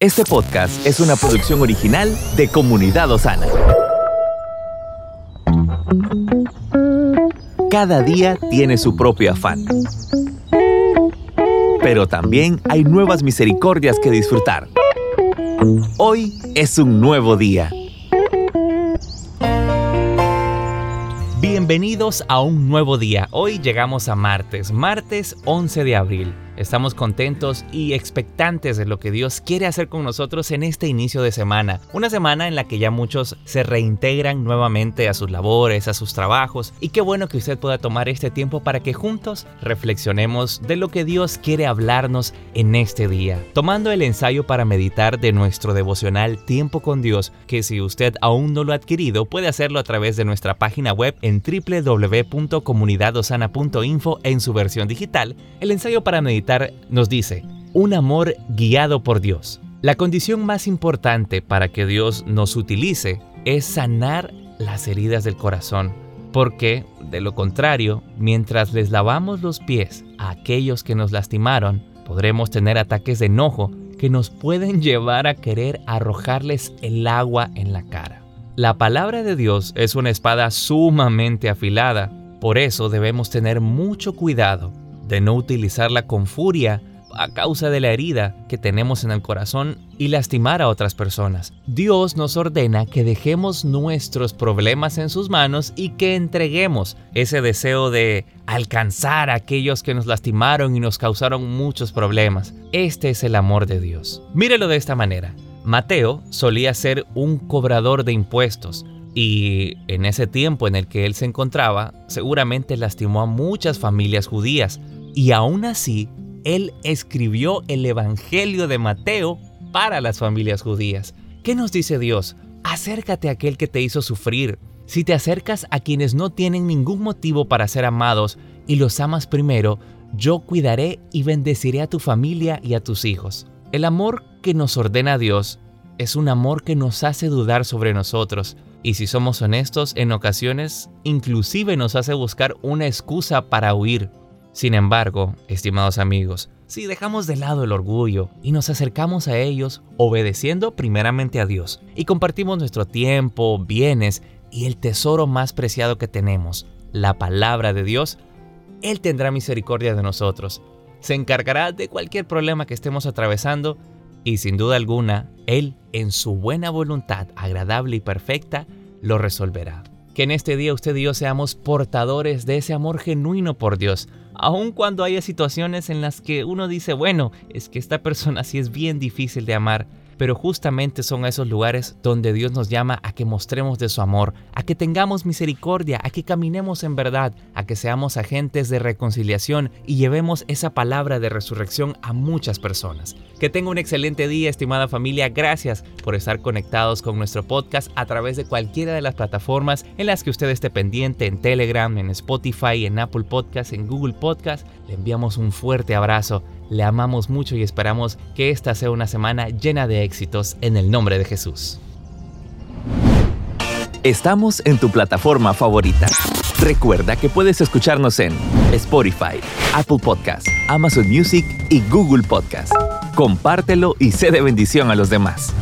Este podcast es una producción original de Comunidad Osana. Cada día tiene su propio afán. Pero también hay nuevas misericordias que disfrutar. Hoy es un nuevo día. Bienvenidos a un nuevo día. Hoy llegamos a martes, martes 11 de abril. Estamos contentos y expectantes de lo que Dios quiere hacer con nosotros en este inicio de semana. Una semana en la que ya muchos se reintegran nuevamente a sus labores, a sus trabajos. Y qué bueno que usted pueda tomar este tiempo para que juntos reflexionemos de lo que Dios quiere hablarnos en este día. Tomando el ensayo para meditar de nuestro devocional Tiempo con Dios, que si usted aún no lo ha adquirido, puede hacerlo a través de nuestra página web en www.comunidadosana.info en su versión digital. El ensayo para meditar nos dice, un amor guiado por Dios. La condición más importante para que Dios nos utilice es sanar las heridas del corazón, porque de lo contrario, mientras les lavamos los pies a aquellos que nos lastimaron, podremos tener ataques de enojo que nos pueden llevar a querer arrojarles el agua en la cara. La palabra de Dios es una espada sumamente afilada, por eso debemos tener mucho cuidado de no utilizarla con furia a causa de la herida que tenemos en el corazón y lastimar a otras personas. Dios nos ordena que dejemos nuestros problemas en sus manos y que entreguemos ese deseo de alcanzar a aquellos que nos lastimaron y nos causaron muchos problemas. Este es el amor de Dios. Mírelo de esta manera. Mateo solía ser un cobrador de impuestos, y en ese tiempo en el que él se encontraba, seguramente lastimó a muchas familias judías, y aún así, él escribió el Evangelio de Mateo para las familias judías. ¿Qué nos dice Dios? Acércate a aquel que te hizo sufrir. Si te acercas a quienes no tienen ningún motivo para ser amados y los amas primero, yo cuidaré y bendeciré a tu familia y a tus hijos. El amor que nos ordena Dios es un amor que nos hace dudar sobre nosotros y si somos honestos en ocasiones inclusive nos hace buscar una excusa para huir. Sin embargo, estimados amigos, si dejamos de lado el orgullo y nos acercamos a ellos obedeciendo primeramente a Dios y compartimos nuestro tiempo, bienes y el tesoro más preciado que tenemos, la palabra de Dios, Él tendrá misericordia de nosotros, se encargará de cualquier problema que estemos atravesando y sin duda alguna, Él, en su buena voluntad agradable y perfecta, lo resolverá. Que en este día usted y yo seamos portadores de ese amor genuino por Dios, aun cuando haya situaciones en las que uno dice, bueno, es que esta persona sí es bien difícil de amar, pero justamente son esos lugares donde Dios nos llama a que mostremos de su amor, a que tengamos misericordia, a que caminemos en verdad, a que seamos agentes de reconciliación y llevemos esa palabra de resurrección a muchas personas. Que tenga un excelente día, estimada familia. Gracias por estar conectados con nuestro podcast a través de cualquiera de las plataformas en las que usted esté pendiente, en Telegram, en Spotify, en Apple Podcast, en Google Podcast. Le enviamos un fuerte abrazo le amamos mucho y esperamos que esta sea una semana llena de éxitos en el nombre de Jesús. Estamos en tu plataforma favorita. Recuerda que puedes escucharnos en Spotify, Apple Podcast, Amazon Music y Google Podcast. Compártelo y sé de bendición a los demás.